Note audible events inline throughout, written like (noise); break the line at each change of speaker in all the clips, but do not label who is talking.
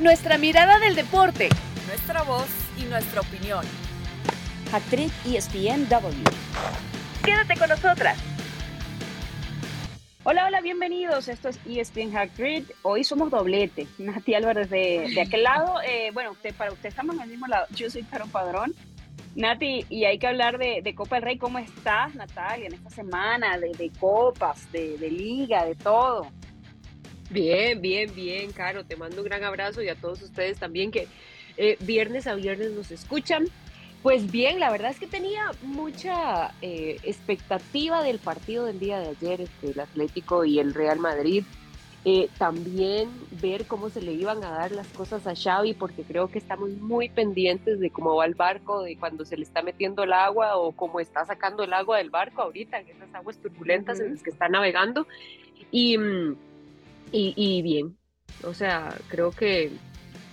Nuestra mirada del deporte.
Nuestra voz y nuestra opinión.
Actriz ESPNW.
Quédate con nosotras.
Hola, hola, bienvenidos. Esto es ESPN Hack Hoy somos doblete. (laughs) Nati Álvarez de, de aquel lado. Eh, bueno, usted, para usted estamos en el mismo lado. Yo soy Caro Padrón. Nati, y hay que hablar de, de, Copa del Rey. ¿Cómo estás, Natalia, en esta semana? De, de copas, de, de liga, de todo.
Bien, bien, bien, Caro. Te mando un gran abrazo y a todos ustedes también que eh, viernes a viernes nos escuchan. Pues bien, la verdad es que tenía mucha eh, expectativa del partido del día de ayer entre el Atlético y el Real Madrid. Eh, también ver cómo se le iban a dar las cosas a Xavi, porque creo que estamos muy pendientes de cómo va el barco, de cuando se le está metiendo el agua o cómo está sacando el agua del barco ahorita, en esas aguas turbulentas en las que está navegando. Y mm, y, bien. O sea, creo que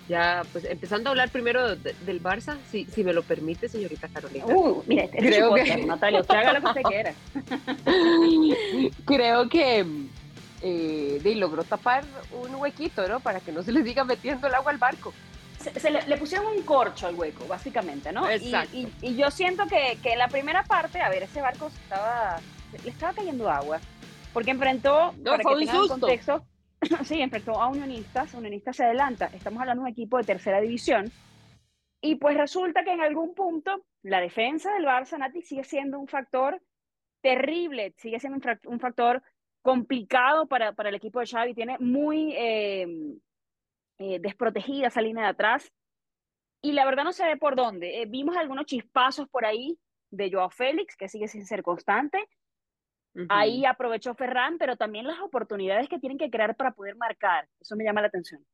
ya, pues empezando a hablar primero del Barça, si, si me lo permite, señorita Carolina.
Uh, mira, este creo que... Natalia, usted haga lo que usted quiera. (laughs)
creo que eh, logró tapar un huequito, ¿no? Para que no se le diga metiendo el agua al barco.
Se, le, pusieron un corcho al hueco, básicamente, ¿no? Exacto. Y, y, yo siento que, que, en la primera parte, a ver, ese barco estaba, le estaba cayendo agua, porque enfrentó,
no, para fue que un susto.
contexto, (clears throat) sí, enfrentó a Unionistas, Unionistas se adelanta, estamos hablando de un equipo de tercera división, y pues resulta que en algún punto la defensa del Barça, Nati, sigue siendo un factor terrible, sigue siendo un, factor complicado para, para, el equipo de Xavi, tiene muy eh, eh, desprotegida esa línea de atrás, y la verdad no se ve por dónde. Eh, vimos algunos chispazos por ahí de Joao Félix, que sigue sin ser constante, Ahí aprovechó Ferran, pero también las oportunidades que tienen que crear para poder marcar. Eso me llama la atención.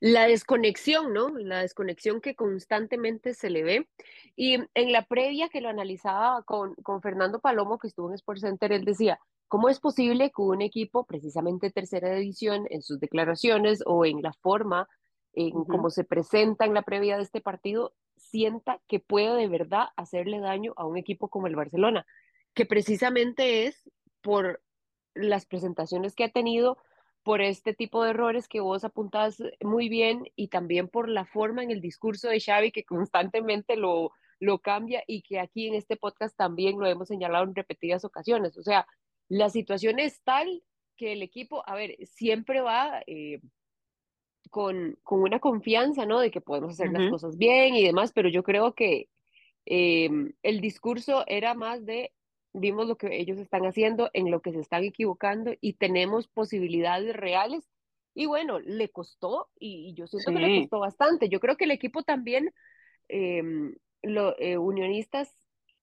La desconexión, ¿no? La desconexión que constantemente se le ve. Y en la previa que lo analizaba con, con Fernando Palomo, que estuvo en Sports Center, él decía, ¿cómo es posible que un equipo, precisamente tercera división, en sus declaraciones o en la forma en cómo se presenta en la previa de este partido, sienta que puede de verdad hacerle daño a un equipo como el Barcelona? Que precisamente es por las presentaciones que ha tenido, por este tipo de errores que vos apuntás muy bien y también por la forma en el discurso de Xavi que constantemente lo, lo cambia y que aquí en este podcast también lo hemos señalado en repetidas ocasiones. O sea, la situación es tal que el equipo, a ver, siempre va eh, con, con, una confianza, ¿no? De que podemos hacer las cosas bien y demás, pero yo creo que eh, el discurso era más de vimos lo que ellos están haciendo, en lo que se están equivocando y tenemos posibilidades reales. Y bueno, le costó y, yo siento que le costó bastante. Yo creo que el equipo también, eh, lo, eh, unionistas,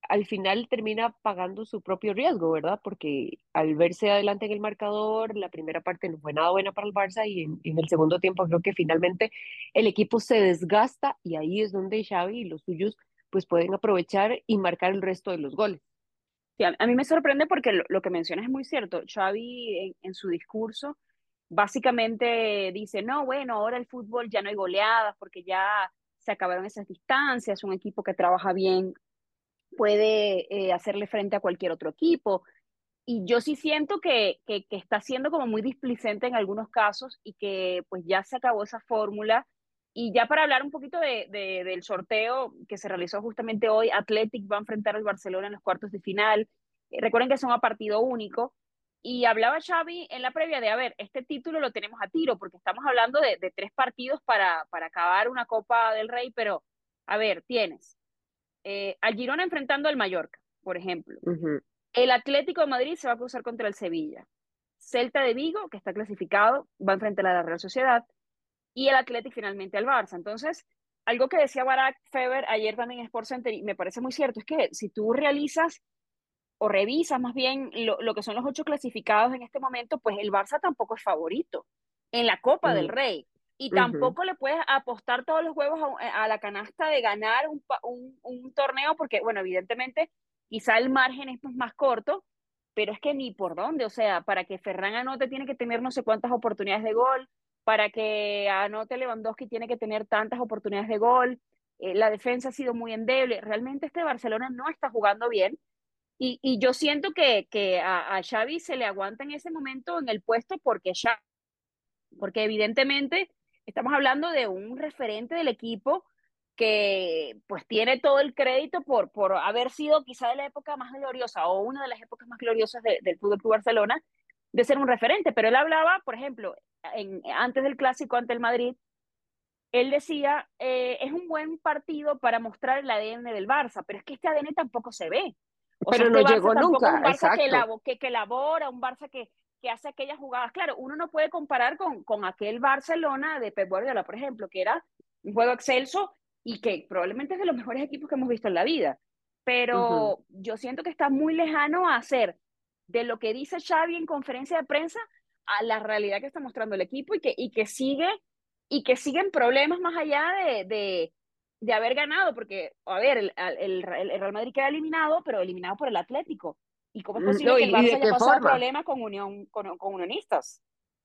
al final termina pagando su propio riesgo, ¿verdad? Porque al verse adelante en el marcador, la primera parte no fue nada buena para el Barça y en, en el segundo tiempo creo que finalmente el equipo se desgasta y ahí es donde Xavi y los suyos pues pueden aprovechar y marcar el resto de los goles
a, mí me sorprende porque lo, que mencionas es muy cierto. Xavi en, su discurso básicamente dice, no, bueno, ahora el fútbol ya no hay goleadas porque ya se acabaron esas distancias, un equipo que trabaja bien puede eh, hacerle frente a cualquier otro equipo. Y yo sí siento que, que, está siendo como muy displicente en algunos casos y que pues ya se acabó esa fórmula. Y ya para hablar un poquito de, del sorteo que se realizó justamente hoy, Athletic va a enfrentar al Barcelona en los cuartos de final. Eh, recuerden que son a partido único. Y hablaba Xavi en la previa de, a ver, este título lo tenemos a tiro, porque estamos hablando de, tres partidos para, para acabar una Copa del Rey, pero, a ver, tienes eh, al Girona enfrentando al Mallorca, por ejemplo. El Atlético de Madrid se va a cruzar contra el Sevilla. Celta de Vigo, que está clasificado, va a enfrentar a la Real Sociedad. Y el Atlético finalmente al Barça. Entonces, algo que decía Barack Feber ayer también en Sports Center, y me parece muy cierto, es que si tú realizas o revisa más bien lo, que son los ocho clasificados en este momento, pues el Barça tampoco es favorito en la Copa del. Rey. Y tampoco le puedes apostar todos los huevos a, la canasta de ganar un, un, torneo, porque, bueno, evidentemente, quizá el margen es más corto, pero es que ni por dónde. O sea, para que Ferran anote tiene que tener no sé cuántas oportunidades de gol, para que anote Lewandowski tiene que tener tantas oportunidades de gol. Eh, la defensa ha sido muy endeble. Realmente este Barcelona no está jugando bien y, y yo siento que, que a, Xavi se le aguanta en ese momento en el puesto porque ya, porque evidentemente estamos hablando de un referente del equipo que pues tiene todo el crédito por, por haber sido quizá de la época más gloriosa o una de las épocas más gloriosas del Fútbol Club Barcelona, de ser un referente. Pero él hablaba, por ejemplo, en, antes del clásico ante el Madrid, él decía, eh, es un buen partido para mostrar el ADN del Barça, pero es que este ADN tampoco se ve.
pero
este
no llegó nunca.
un Barça
que,
elabora, que, que, elabora, un Barça que, que hace aquellas jugadas. Claro, uno no puede comparar con, con aquel Barcelona de Pep Guardiola, por ejemplo, que era un juego excelso y que probablemente es de los mejores equipos que hemos visto en la vida. Pero yo siento que está muy lejano a hacer de lo que dice Xavi en conferencia de prensa a la realidad que está mostrando el equipo y que, y que sigue y que siguen problemas más allá de, de, de haber ganado, porque, a ver, el, el, el, Real Madrid queda eliminado, pero eliminado por el Atlético. ¿Y cómo es posible que el Barça haya pasado problemas con, unión, con, con unionistas?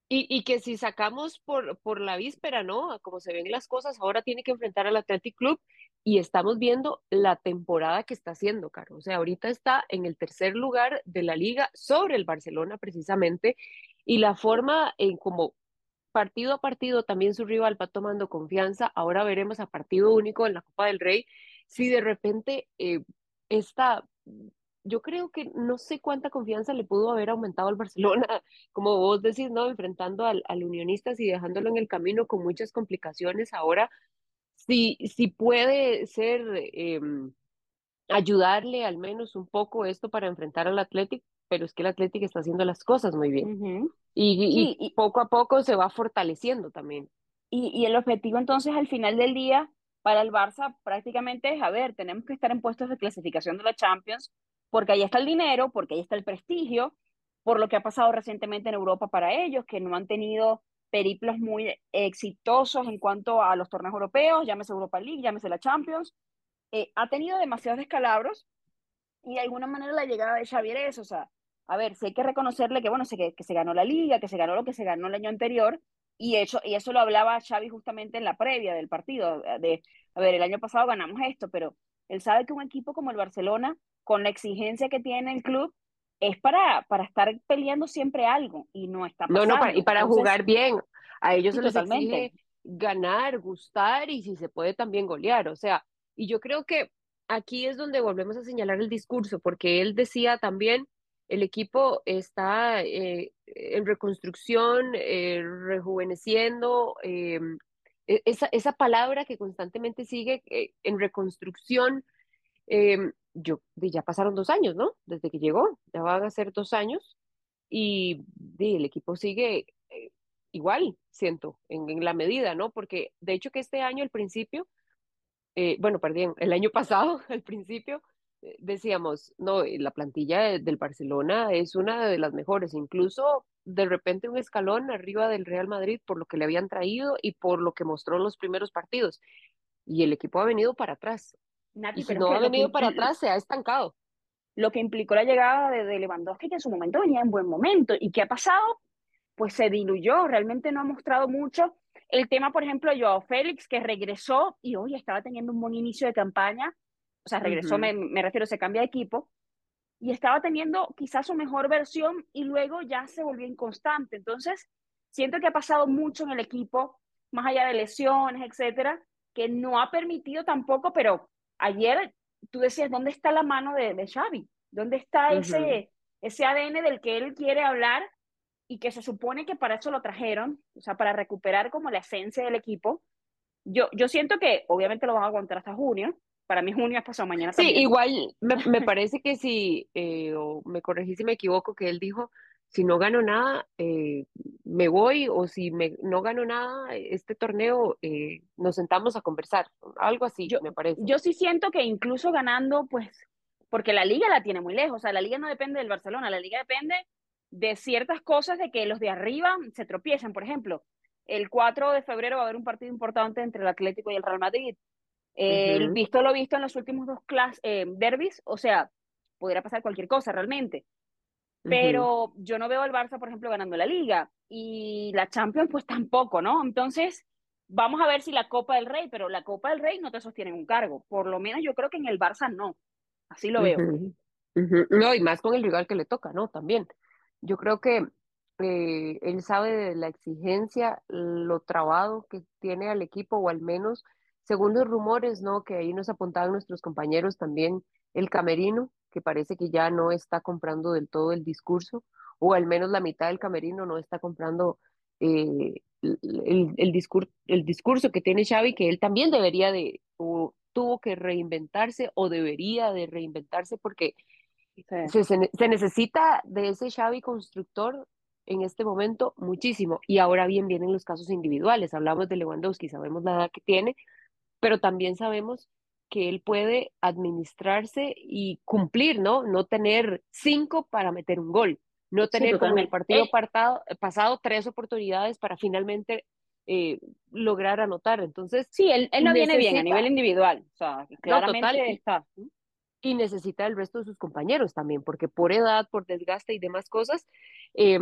Y, que si sacamos por, por la víspera, ¿no? Como se ven las cosas, ahora tiene que enfrentar al Athletic Club y estamos viendo la temporada que está haciendo, Caro. O sea, ahorita está en el tercer lugar de la liga sobre el Barcelona precisamente y la forma en como partido a partido también su rival va tomando confianza. Ahora veremos a partido único en la Copa del Rey si de repente eh, esta yo creo que no sé cuánta confianza le pudo haber aumentado al Barcelona, (laughs) como vos decís, ¿no? Enfrentando al, al Unionistas y dejándolo en el camino con muchas complicaciones. Ahora, si, si puede ser, em, ayudarle al menos un poco esto para enfrentar al Atlético, pero es que el Atlético está haciendo las cosas muy bien. y, y, poco a poco se va fortaleciendo también.
Y, y el objetivo entonces al final del día para el Barça prácticamente es, a ver, tenemos que estar en puestos de clasificación de la Champions porque ahí está el dinero, porque ahí está el prestigio, por lo que ha pasado recientemente en Europa para ellos, que no han tenido periplos muy exitosos en cuanto a los torneos europeos, llámese Europa League, llámese la Champions. Eh, ha tenido demasiados descalabros y de alguna manera la llegada de Xavier es, o sea, a ver, si hay que reconocerle que, bueno, sé que, se ganó la liga, que se ganó lo que se ganó el año anterior, y eso, y eso lo hablaba Xavi justamente en la previa del partido, de, a ver, el año pasado ganamos esto, pero él sabe que un equipo como el Barcelona con la exigencia que tiene el club, es para, para estar peleando siempre algo y no está pasando.
No, no, y para jugar bien. A ellos se les exige ganar, gustar y si se puede también golear. O sea, y yo creo que aquí es donde volvemos a señalar el discurso, porque él decía también, el equipo está eh, en reconstrucción, eh, rejuveneciendo, eh, esa, esa palabra que constantemente sigue en reconstrucción, Em, yo, ya pasaron dos años, ¿no? Desde que llegó, ya van a ser dos años y, el equipo sigue eh, igual, siento, en, la medida, ¿no? Porque de hecho que este año al principio, eh, bueno, perdón, el año (laughs) pasado al principio, eh, decíamos, no, la plantilla del Barcelona es una de las mejores, incluso de repente un escalón arriba del Real Madrid por lo que le habían traído y por lo que mostró en los primeros partidos. Y el equipo ha venido para atrás y si no ha venido para atrás, se ha estancado.
Lo que implicó la llegada de, de Lewandowski, que en su momento venía en buen momento. ¿Y qué ha pasado? Pues se diluyó, realmente no ha mostrado mucho. El tema, por ejemplo, Joao Félix, que regresó y hoy estaba teniendo un buen inicio de campaña, o sea, regresó, me, me refiero, se cambia de equipo, y estaba teniendo quizás su mejor versión y luego ya se volvió inconstante. Entonces, siento que ha pasado mucho en el equipo, más allá de lesiones, etcétera, que no ha permitido tampoco, pero ayer tú decías, ¿dónde está la mano de, de Xavi? ¿Dónde está ese, ese ADN del que él quiere hablar y que se supone que para eso lo trajeron, o sea, para recuperar como la esencia del equipo? Yo, yo siento que obviamente lo van a aguantar hasta junio. Para mí junio es pasado mañana.
Sí, igual me, me, (laughs) parece que si, eh, o me corregí si me equivoco, que él dijo si no gano nada, eh, me voy o si me, no gano nada, este torneo eh, nos sentamos a conversar, algo así,
yo,
me parece.
Yo sí siento que incluso ganando, pues, porque la liga la tiene muy lejos, o sea, la liga no depende del Barcelona, la liga depende de ciertas cosas de que los de arriba se tropiezan, por ejemplo, el 4 de febrero va a haber un partido importante entre el Atlético y el Real Madrid. El visto lo visto en los últimos dos class, eh, derbis, o sea, podría pasar cualquier cosa realmente pero yo no veo al Barça, por ejemplo, ganando la liga y la Champions pues tampoco, ¿no? Entonces, vamos a ver si la Copa del Rey, pero la Copa del Rey no te sostiene un cargo, por lo menos yo creo que en el Barça no, así lo veo.
No, y más con el rival que le toca, ¿no? También. Yo creo que eh, él sabe de la exigencia, lo trabado que tiene al equipo, o al menos, según los rumores, ¿no? Que ahí nos apuntaban nuestros compañeros también, el camerino, que parece que ya no está comprando del todo el discurso, o al menos la mitad del camerino no está comprando eh, el, el, discurso, el discurso que tiene Xavi, que él también debería de, o tuvo que reinventarse, o debería de reinventarse, porque se, se, necesita de ese Xavi constructor en este momento muchísimo. Y ahora bien vienen los casos individuales. Hablamos de Lewandowski, sabemos la edad que tiene, pero también sabemos que él puede administrarse y cumplir, ¿no? No tener cinco para meter un gol, no tener como en el partido eh, pasado tres oportunidades para finalmente eh, lograr anotar. Entonces,
sí, él, él no viene bien a nivel individual, o sea, claramente está.
Y necesita el resto de sus compañeros también, porque por edad, por desgaste y demás cosas, eh,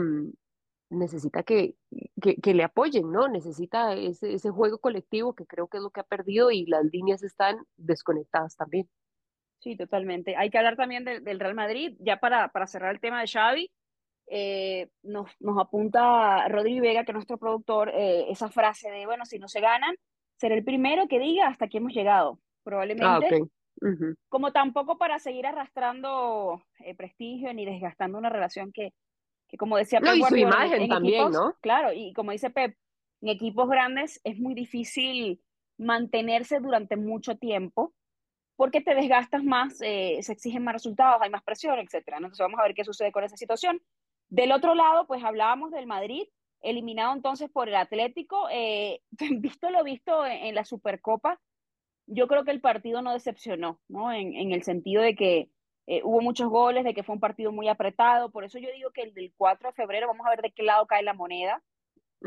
necesita que, que, le apoyen, ¿no? Necesita ese, ese juego colectivo que creo que es lo que ha perdido y las líneas están desconectadas también.
Sí, totalmente. Hay que hablar también del Real Madrid, ya para, para cerrar el tema de Xavi, eh, nos, nos apunta Rodri Vega, que es nuestro productor, eh, esa frase de, bueno, si no se ganan, será el primero que diga hasta aquí hemos llegado. Probablemente. Ah, Como tampoco para seguir arrastrando eh, prestigio ni desgastando una relación que, que como decía
Pep, su imagen también, ¿no?
Claro, y como dice Pep, en equipos grandes es muy difícil mantenerse durante mucho tiempo porque te desgastas más, se exigen más resultados, hay más presión, etcétera. Entonces vamos a ver qué sucede con esa situación. Del otro lado, pues hablábamos del Madrid, eliminado entonces por el Atlético. Eh, (laughs) visto lo visto en, la Supercopa, yo creo que el partido no decepcionó, ¿no? En, en el sentido de que eh, hubo muchos goles, de que fue un partido muy apretado. Por eso yo digo que el del 4 de febrero vamos a ver de qué lado cae la moneda,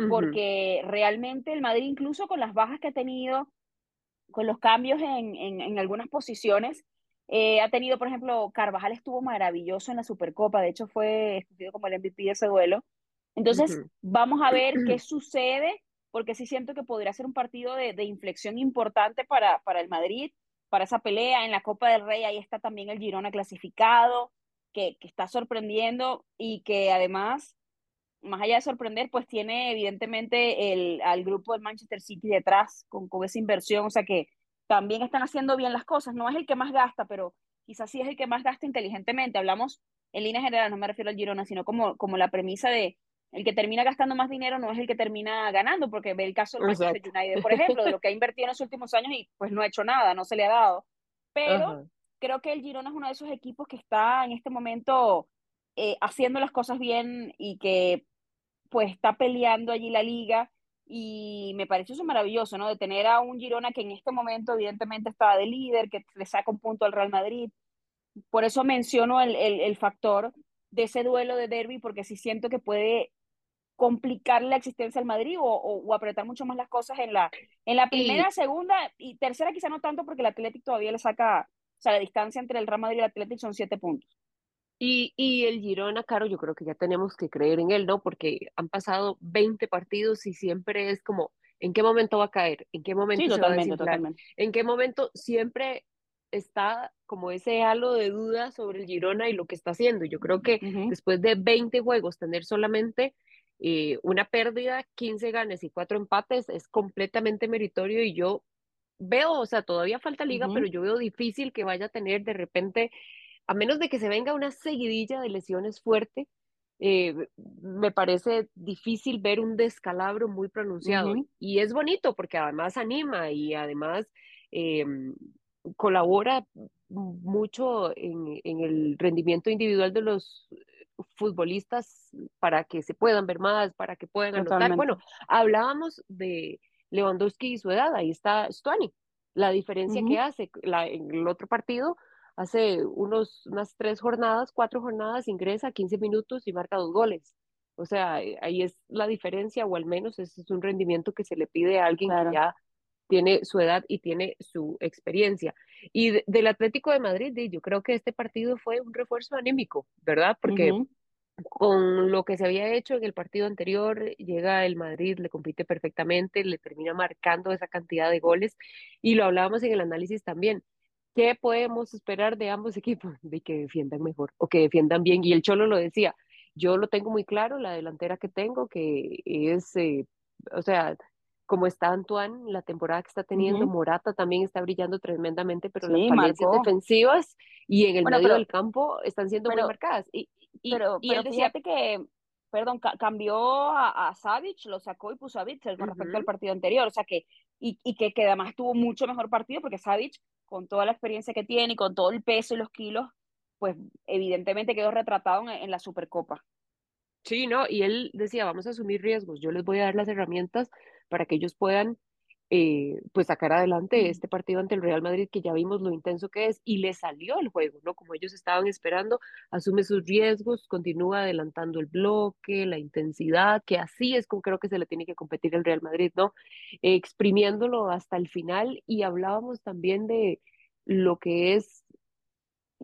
porque realmente el Madrid, incluso con las bajas que ha tenido, con los cambios en, en, en algunas posiciones, eh, ha tenido, por ejemplo, Carvajal estuvo maravilloso en la Supercopa, de hecho fue escogido como el MVP de ese duelo. Entonces, vamos a ver qué (clears throat) sucede, porque sí siento que podría ser un partido de, de, inflexión importante para, para el Madrid, para esa pelea en la Copa del Rey. Ahí está también el Girona clasificado, que, que está sorprendiendo y que además, más allá de sorprender, pues tiene evidentemente el, al grupo del Manchester City detrás con, con esa inversión, o sea que también están haciendo bien las cosas. No es el que más gasta, pero quizás sí es el que más gasta inteligentemente. Hablamos en línea general, no me refiero al Girona, sino como, como la premisa de el que termina gastando más dinero no es el que termina ganando, porque ve el caso del Manchester United, por ejemplo, de lo que ha invertido en los últimos años y pues no ha hecho nada, no se le ha dado. Pero creo que el Girona es uno de esos equipos que está en este momento eh, haciendo las cosas bien y que pues está peleando allí la liga y me pareció eso maravilloso, ¿no? De tener a un Girona que en este momento evidentemente estaba de líder, que le saca un punto al Real Madrid. Por eso menciono el, el, el factor de ese duelo de derby, porque sí siento que puede complicar la existencia del Madrid o, o, apretar mucho más las cosas en la, en la primera, segunda y tercera quizá no tanto porque el Atlético todavía le saca, o sea, la distancia entre el Real Madrid y el Atlético son siete puntos.
Y, y el Girona, Caro, yo creo que ya tenemos que creer en él, ¿no? Porque han pasado 20 partidos y siempre es como, ¿en qué momento va a caer? ¿En qué momento
sí, totalmente, totalmente.
¿En qué momento siempre está como ese halo de duda sobre el Girona y lo que está haciendo? Yo creo que después de 20 juegos, tener solamente eh, una pérdida, 15 ganes y 4 empates es completamente meritorio y yo veo, o sea, todavía falta liga, pero yo veo difícil que vaya a tener de repente a menos de que se venga una seguidilla de lesiones fuerte, eh, me parece difícil ver un descalabro muy pronunciado. Y es bonito porque además anima y además eh, colabora mucho en, en, el rendimiento individual de los futbolistas para que se puedan ver más, para que puedan anotar. Bueno, hablábamos de Lewandowski y su edad, ahí está Stuani. La diferencia que hace la, en el otro partido hace unos, unas tres jornadas, cuatro jornadas, ingresa 15 minutos y marca dos goles. O sea, ahí es la diferencia, o al menos ese es un rendimiento que se le pide a alguien que ya tiene su edad y tiene su experiencia. Y del Atlético de Madrid, yo creo que este partido fue un refuerzo anímico, ¿verdad? Porque con lo que se había hecho en el partido anterior, llega el Madrid, le compite perfectamente, le termina marcando esa cantidad de goles y lo hablábamos en el análisis también. ¿qué podemos esperar de ambos (laughs) equipos? De que defiendan mejor o que defiendan bien. Y el Cholo lo decía, yo lo tengo muy claro, la delantera que tengo, que es, eh, o sea, como está Antoine, la temporada que está teniendo, Morata también está brillando tremendamente, pero las falencias defensivas y en el medio del campo están siendo muy marcadas. Y,
pero, y él decía, que, perdón, cambió a, a Savic, lo sacó y puso a Witzel con respecto al partido anterior, o sea que, y, y que, que, además tuvo mucho mejor partido porque Savic, con toda la experiencia que tiene y con todo el peso y los kilos, pues evidentemente quedó retratado en la Supercopa.
Sí, ¿no? Y él decía, vamos a asumir riesgos, yo les voy a dar las herramientas para que ellos puedan eh, pues sacar adelante este partido ante el Real Madrid, que ya vimos lo intenso que es, y le salió el juego, ¿no? Como ellos estaban esperando, asume sus riesgos, continúa adelantando el bloque, la intensidad, que así es como creo que se le tiene que competir el Real Madrid, ¿no? exprimiéndolo hasta el final, y hablábamos también de lo que es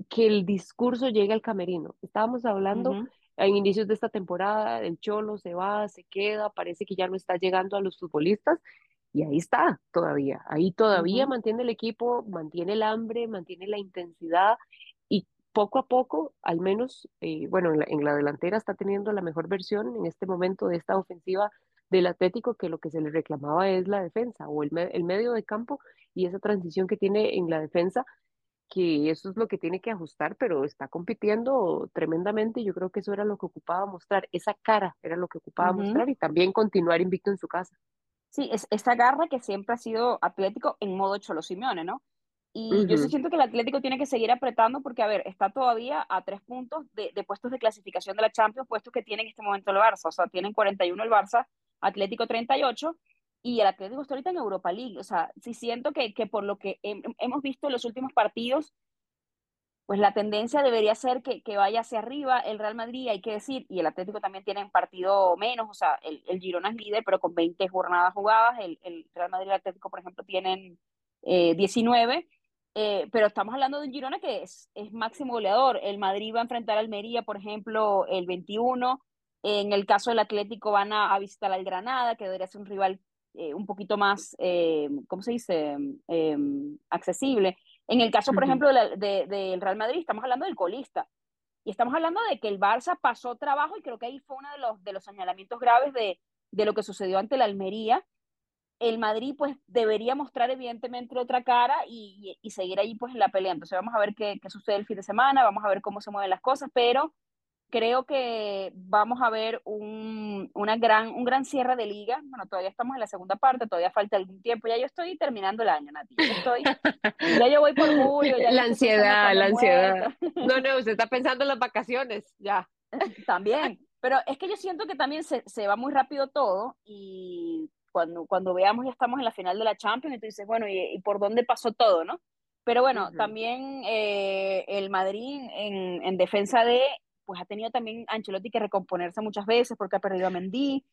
que el discurso llegue al camerino. Estábamos hablando en inicios de esta temporada, el Cholo se va, se queda, parece que ya no está llegando a los futbolistas y ahí está todavía, ahí todavía mantiene el equipo, mantiene el hambre, mantiene la intensidad y poco a poco, al menos, eh, bueno, en la, delantera está teniendo la mejor versión en este momento de esta ofensiva del Atlético, que lo que se le reclamaba es la defensa o el, el medio de campo y esa transición que tiene en la defensa que eso es lo que tiene que ajustar, pero está compitiendo tremendamente y yo creo que eso era lo que ocupaba mostrar, esa cara era lo que ocupaba mostrar y también continuar invicto en su casa.
Sí, es esa garra que siempre ha sido Atlético en modo Cholo Simeone, ¿no? Y yo siento que el Atlético tiene que seguir apretando porque, a ver, está todavía a tres puntos de, de, puestos de clasificación de la Champions, puestos que tiene en este momento el Barça. O sea, tienen 41 el Barça, Atlético 38, y el Atlético está ahorita en Europa League. O sea, sí siento que, que por lo que hemos visto en los últimos partidos, pues la tendencia debería ser que, que, vaya hacia arriba el Real Madrid, hay que decir, y el Atlético también tiene un partido menos, o sea, el, el Girona es líder, pero con 20 jornadas jugadas, el, el Real Madrid y el Atlético, por ejemplo, tienen eh, 19, eh, pero estamos hablando de un Girona que es, es máximo goleador. El Madrid va a enfrentar a Almería, por ejemplo, el 21, en el caso del Atlético van a, a visitar al Granada, que debería ser un rival eh, un poquito más, eh, ¿cómo se dice?, em, accesible. En el caso, por ejemplo, del de, Real Madrid, estamos hablando del colista. Y estamos hablando de que el Barça pasó trabajo y creo que ahí fue uno de los, de los señalamientos graves de, de lo que sucedió ante la Almería. El Madrid pues debería mostrar evidentemente otra cara y, y, seguir ahí pues en la pelea. Entonces vamos a ver qué, qué, sucede el fin de semana, vamos a ver cómo se mueven las cosas, pero creo que vamos a ver un, una gran, un gran cierre de liga. Bueno, todavía estamos en la segunda parte, todavía falta algún tiempo. Ya yo estoy terminando el año, Nati. Ya, estoy, (laughs) ya yo voy por julio. Ya
la ansiedad, la ansiedad. No, no, usted está (laughs) pensando en las vacaciones, ya. (laughs)
También. Pero es que yo siento que también se, se va muy rápido todo y cuando, cuando veamos ya estamos en la final de la Champions y tú dices, bueno, ¿y, por dónde pasó todo, no? Pero bueno, también eh, el Madrid en, en defensa de pues ha tenido también Ancelotti que recomponerse muchas veces porque ha perdido a Mendy.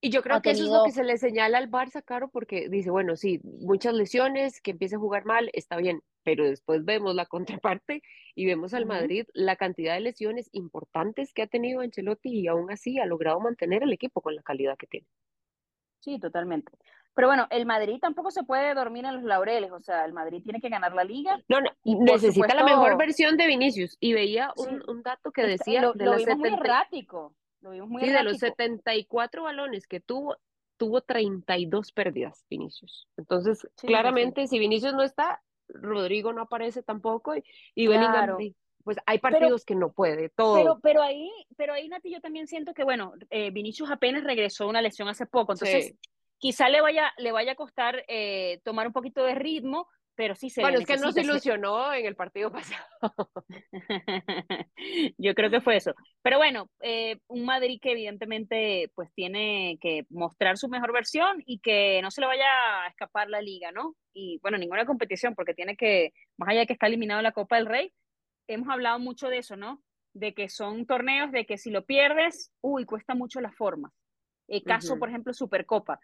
Y yo creo que eso es lo que se le señala al Barça, Caro, porque dice, bueno, sí, muchas lesiones, que empiece a jugar mal, está bien, pero después vemos la (laughs) contraparte y vemos al Madrid la cantidad de lesiones importantes que ha tenido Ancelotti y aún así ha logrado mantener el equipo con la calidad que tiene.
Sí, totalmente. Pero bueno, el Madrid tampoco se puede dormir en los laureles, o sea, el Madrid tiene que ganar la liga.
No, no, necesita la mejor versión de Vinicius. Y veía un, un dato que decía...
Lo, de lo vimos muy errático, lo vimos muy sí,
de los 74 balones que tuvo, tuvo 32 pérdidas Vinicius. Entonces, claramente, si Vinicius no está, Rodrigo no aparece tampoco y, y claro. pues hay partidos que no puede, todo.
Pero, pero ahí, pero ahí, Nati, yo también siento que, bueno, eh, Vinicius apenas regresó de una lesión hace poco, entonces quizá le vaya, le vaya a costar eh, tomar un poquito de ritmo, pero sí se
Bueno, es que no se ilusionó en el partido (laughs) pasado. (laughs)
Yo creo que fue eso. Pero bueno, eh, un Madrid que evidentemente pues tiene que mostrar su mejor versión y que no se le vaya a escapar la liga, ¿no? Y bueno, ninguna competición, porque tiene que, más allá de que está eliminado la Copa del Rey, hemos hablado mucho de eso, ¿no? De que son torneos de que si lo pierdes, uy, cuesta mucho la forma. El caso, por ejemplo, Supercopa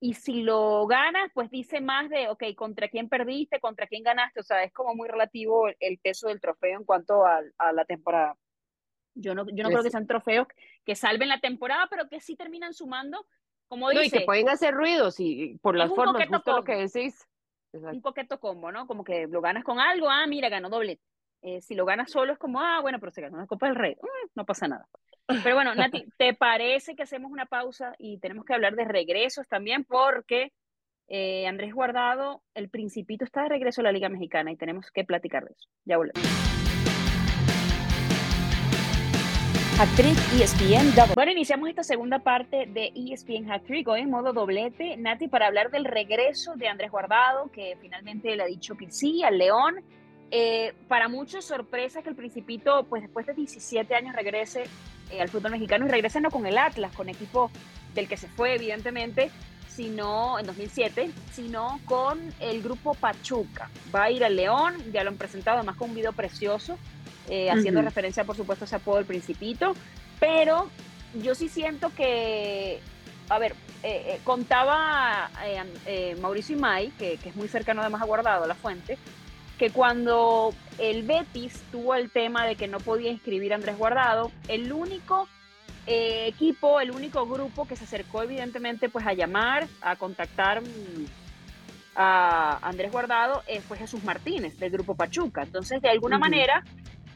y si lo ganas, pues dice más de, ok, contra quién perdiste, contra quién ganaste, o sea, es como muy relativo el, peso del trofeo en cuanto a, a la temporada. Yo no, yo no creo que sean trofeos que salven la temporada, pero que sí terminan sumando, como dice.
y que pueden hacer ruidos y por las formas, justo lo que decís.
Un poquito combo, ¿no? Como que lo ganas con algo, ah, mira, ganó doble. Eh, si lo gana solo es como, ah, bueno, pero se ganó la Copa del Rey, mm, no pasa nada. Pero bueno, (laughs) Nati, ¿te parece que hacemos una pausa y tenemos que hablar de regresos también? Porque eh, Andrés Guardado, el Principito está de regreso a la Liga Mexicana y tenemos que platicar de eso. Ya volvemos.
Hat-Trick ESPN Double.
Bueno, iniciamos esta segunda parte de ESPN Hat-Trick hoy en modo doblete, Nati, para hablar del regreso de Andrés Guardado, que finalmente le ha dicho que sí al León. Eh, para muchos sorpresa que el Principito, pues después de 17 años regrese eh, al fútbol mexicano y regrese no con el Atlas, con equipo del que se fue evidentemente, sino en 2007, sino con el grupo Pachuca. Va a ir al León, ya lo han presentado además con un video precioso, eh, haciendo referencia por supuesto a ese apodo del Principito, pero yo sí siento que, a ver, contaba Mauricio Imay, que, que, es muy cercano además a Guardado, la fuente, que cuando el Betis tuvo el tema de que no podía inscribir a Andrés Guardado, el único eh, equipo, el único grupo que se acercó evidentemente pues a llamar, a contactar mm, a Andrés Guardado eh, fue Jesús Martínez del grupo Pachuca. Entonces, de alguna manera,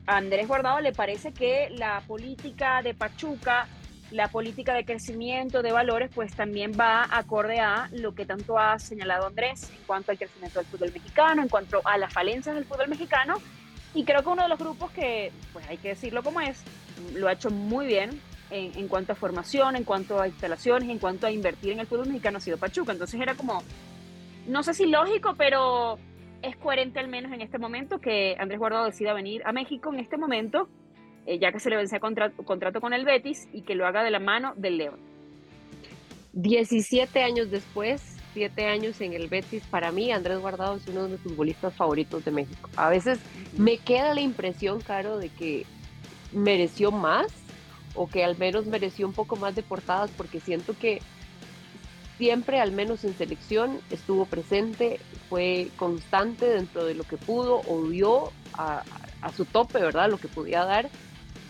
a Andrés Guardado le parece que la política de Pachuca la política de crecimiento de valores pues también va acorde a lo que tanto ha señalado Andrés en cuanto al crecimiento del fútbol mexicano, en cuanto a las falencias del fútbol mexicano. Y creo que uno de los grupos que, pues hay que decirlo como es, lo ha hecho muy bien en, en cuanto a formación, en cuanto a instalaciones, en cuanto a invertir en el fútbol mexicano ha sido Pachuca, entonces era como, no sé si lógico, pero es coherente al menos en este momento que Andrés Guardado decida venir a México en este momento eh, ya que se le vence contrato, contrato con el Betis y que lo haga de la mano del León.
17 años después, 7 años en el Betis, para mí Andrés Guardado es uno de mis futbolistas favoritos de México. A veces me queda la impresión, Caro, de que mereció más o que al menos mereció un poco más de portadas porque siento que siempre, al menos en selección, estuvo presente, fue constante dentro de lo que pudo o dio a, a su tope, ¿verdad? Lo que podía dar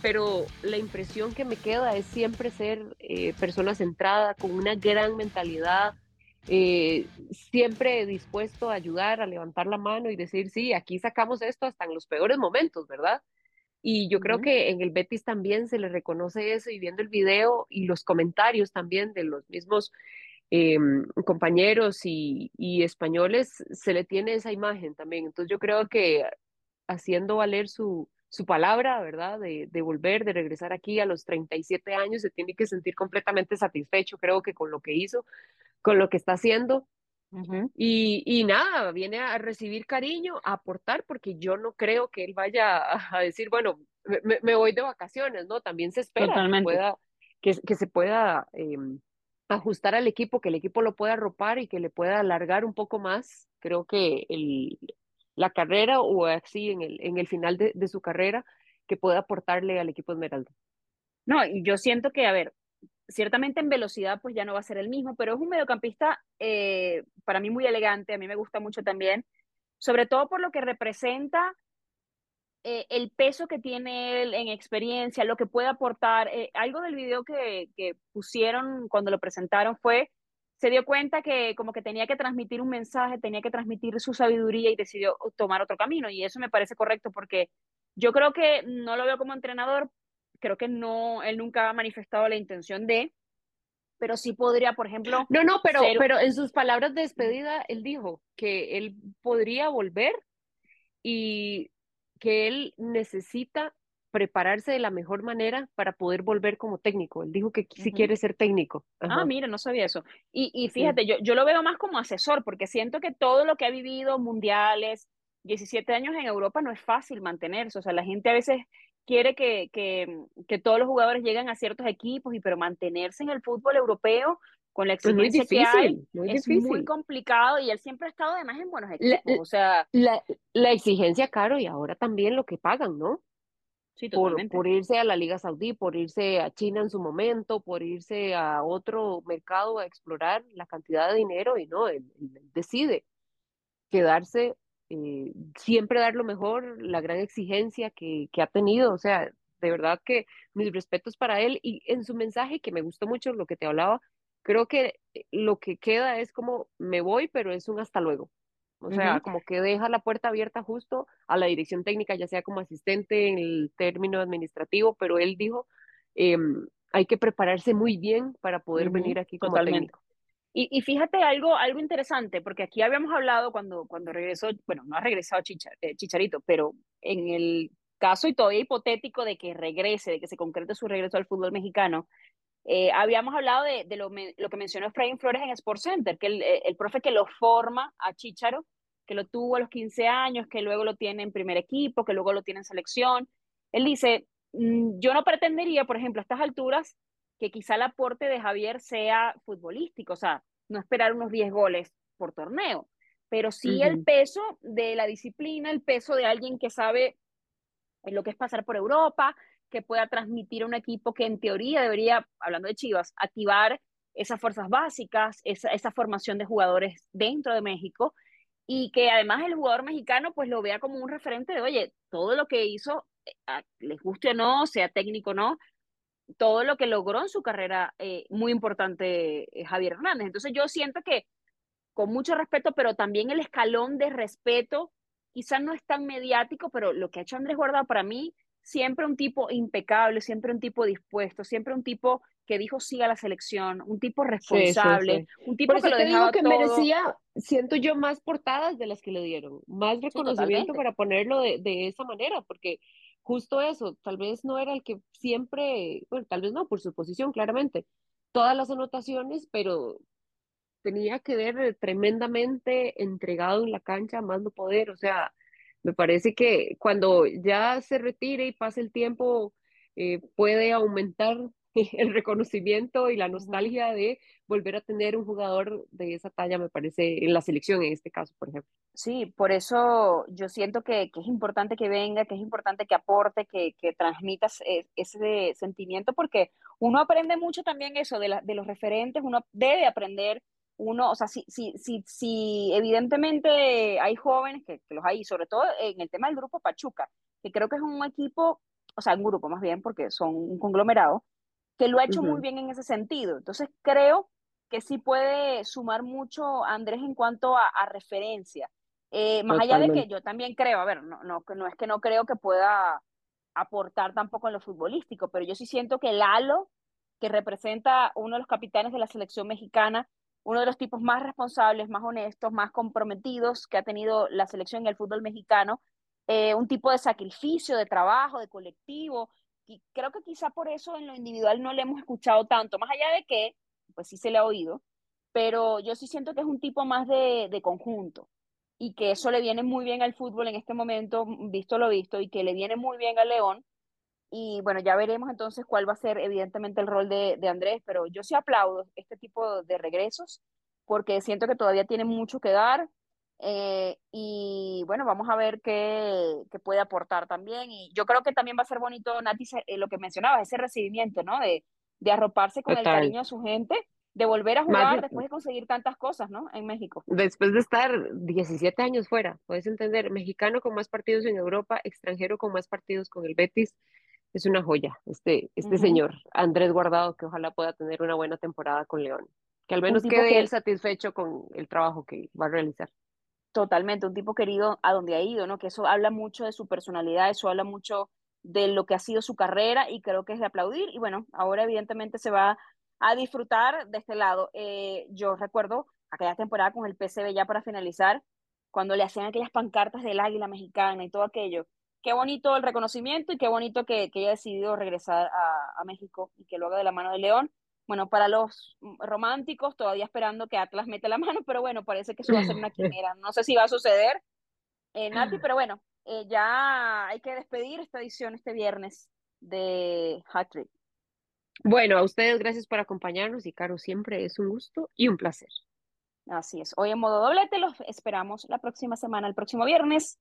pero la impresión que me queda es siempre ser eh, persona centrada, con una gran mentalidad, eh, siempre dispuesto a ayudar, a levantar la mano y decir, sí, aquí sacamos esto hasta en los peores momentos, ¿verdad? Y yo creo que en el Betis también se le reconoce eso y viendo el video y los comentarios también de los mismos eh, compañeros y, y españoles, se le tiene esa imagen también. Entonces yo creo que haciendo valer su, su palabra, ¿verdad? De, de, volver, de regresar aquí a los 37 años, se tiene que sentir completamente satisfecho, creo que con lo que hizo, con lo que está haciendo. y, y, nada, viene a recibir cariño, a aportar, porque yo no creo que él vaya a, decir, bueno, me, me, voy de vacaciones, ¿no? También se espera que, pueda, que, que, se pueda eh, ajustar al equipo, que el equipo lo pueda arropar y que le pueda alargar un poco más. Creo que el, la carrera o así en el, en el final de, su carrera que pueda aportarle al equipo Esmeralda.
No, y yo siento que, a ver, ciertamente en velocidad pues ya no va a ser el mismo, pero es un mediocampista eh, para mí muy elegante, a mí me gusta mucho también, sobre todo por lo que representa eh, el peso que tiene él en experiencia, lo que puede aportar. Eh, algo del video que, que pusieron cuando lo presentaron fue se dio cuenta que como que tenía que transmitir un mensaje, tenía que transmitir su sabiduría y decidió tomar otro camino. Y eso me parece correcto porque yo creo que no lo veo como entrenador, creo que no, él nunca ha manifestado la intención de, pero sí podría, por ejemplo...
No, no, pero, pero en sus palabras de despedida, él dijo que él podría volver y que él necesita prepararse de la mejor manera para poder volver como técnico. Él dijo que si quiere ser técnico.
Ah, mira, no sabía eso. Y, y fíjate, yo, yo lo veo más como asesor, porque siento que todo lo que ha vivido, mundiales, 17 años en Europa, no es fácil mantenerse. O sea, la gente a veces quiere que, que, que todos los jugadores lleguen a ciertos equipos, y pero mantenerse en el fútbol europeo con la exigencia que hay es muy complicado y él siempre ha estado además en buenos equipos.
La,
o sea,
la, la exigencia, caro, y ahora también lo que pagan, ¿no? Por, por, irse a la Liga Saudí, por irse a China en su momento, por irse a otro mercado a explorar la cantidad de dinero y no, él, él decide quedarse, eh, siempre dar lo mejor, la gran exigencia que, que, ha tenido, o sea, de verdad que mis respetos para él y en su mensaje que me gustó mucho lo que te hablaba, creo que lo que queda es como me voy, pero es un hasta luego. O sea, como que deja la puerta abierta justo a la dirección técnica, ya sea como asistente en el término administrativo, pero él dijo, em, hay que prepararse muy bien para poder venir aquí como técnico.
Y, y, fíjate algo, algo interesante, porque aquí habíamos hablado cuando, cuando regresó, bueno, no ha regresado eh, Chicharito, pero en el caso y todavía hipotético de que regrese, de que se concrete su regreso al fútbol mexicano, eh, habíamos hablado de, de lo, lo, que mencionó Efraín Flores en Sports Center, que el, el, profe que lo forma a Chicharo, que lo tuvo a los 15 años, que luego lo tiene en primer equipo, que luego lo tiene en selección. Él dice, mm, yo no pretendería, por ejemplo, a estas alturas, que quizá el aporte de Javier sea futbolístico, o sea, no esperar unos 10 goles por torneo, pero sí el peso de la disciplina, el peso de alguien que sabe lo que es pasar por Europa, que pueda transmitir a un equipo que en teoría debería, hablando de Chivas, activar esas fuerzas básicas, esa, esa formación de jugadores dentro de México y que además el jugador mexicano pues lo vea como un referente de, oye, todo lo que hizo, eh, les guste o no, sea técnico o no, todo lo que logró en su carrera, eh, muy importante eh, Javier Hernández. Entonces yo siento que con mucho respeto, pero también el escalón de respeto, quizás no es tan mediático, pero lo que ha hecho Andrés Guardado para mí, siempre un tipo impecable, siempre un tipo dispuesto, siempre un tipo que dijo sí a la selección, un tipo responsable, un tipo que lo dejaba
que merecía, siento yo, más portadas de las que le dieron, más reconocimiento para ponerlo de, de esa manera, porque justo eso, tal vez no era el que siempre, bueno, tal vez no, por su posición, claramente, todas las anotaciones, pero tenía que ver tremendamente entregado en la cancha, más no poder, o sea, me parece que cuando ya se retire y pase el tiempo, eh, puede aumentar (laughs) el reconocimiento y la nostalgia de volver a tener un jugador de esa talla, me parece, en la selección en este caso, por ejemplo.
Sí, por eso yo siento que, que es importante que venga, que es importante que aporte, que, que transmitas e, ese sentimiento, porque uno aprende mucho también eso de, la, de los referentes, uno debe aprender uno, o sea, si, si, si, si evidentemente hay jóvenes, que, que, los hay, sobre todo en el tema del grupo Pachuca, que creo que es un equipo, o sea, un grupo más bien, porque son un conglomerado, que lo ha hecho muy bien en ese sentido. Entonces creo que sí puede sumar mucho Andrés en cuanto a, referencia. Eh, más allá de que yo también creo, a ver, no, no, no es que no creo que pueda aportar tampoco en lo futbolístico, pero yo sí siento que Lalo, que representa uno de los capitanes de la selección mexicana, uno de los tipos más responsables, más honestos, más comprometidos que ha tenido la selección en el fútbol mexicano, eh, un tipo de sacrificio, de trabajo, de colectivo, y creo que quizá por eso en lo individual no le hemos escuchado tanto, más allá de que, pues sí se le ha oído, pero yo sí siento que es un tipo más de, de conjunto y que eso le viene muy bien al fútbol en este momento, visto lo visto, y que le viene muy bien al León. Y bueno, ya veremos entonces cuál va a ser evidentemente el rol de, de Andrés, pero yo sí aplaudo este tipo de regresos porque siento que todavía tiene mucho que dar, eh, y bueno, vamos a ver qué, qué, puede aportar también. Y yo creo que también va a ser bonito, Nati, eh, lo que mencionabas, ese recibimiento, ¿no? De, de arroparse con el cariño de su gente, de volver a jugar después de conseguir tantas cosas, ¿no? En México.
Después de estar 17 años fuera, puedes entender, mexicano con más partidos en Europa, extranjero con más partidos con el Betis. Es una joya este, este señor, Andrés Guardado, que ojalá pueda tener una buena temporada con León. Que al menos quede él satisfecho con el trabajo que va a realizar.
Totalmente, un tipo querido a donde ha ido, ¿no? Que eso habla mucho de su personalidad, eso habla mucho de lo que ha sido su carrera y creo que es de aplaudir. Y bueno, ahora evidentemente se va a disfrutar de este lado. Eh, yo recuerdo aquella temporada con el PCB ya para finalizar, cuando le hacían aquellas pancartas del águila mexicana y todo aquello. Qué bonito el reconocimiento y qué bonito que, que haya decidido regresar a, a México y que lo haga de la mano de León bueno, para los románticos, todavía esperando que Atlas mete la mano, pero bueno, parece que eso va a ser una (laughs) quimera. No sé si va a suceder, eh, Nati, pero bueno, eh, ya hay que despedir esta edición este viernes de Hat Trick.
Bueno, a ustedes gracias por acompañarnos y Caro, siempre es un gusto y un placer.
Así es. Hoy en modo doblete los esperamos la próxima semana, el próximo viernes,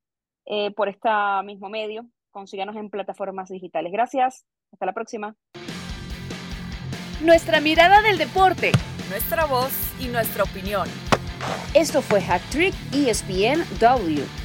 eh, por este mismo medio. Consíganos en plataformas digitales. Gracias. Hasta la próxima
nuestra mirada del deporte,
nuestra voz y nuestra opinión.
Esto fue Hat Trick ESPN W.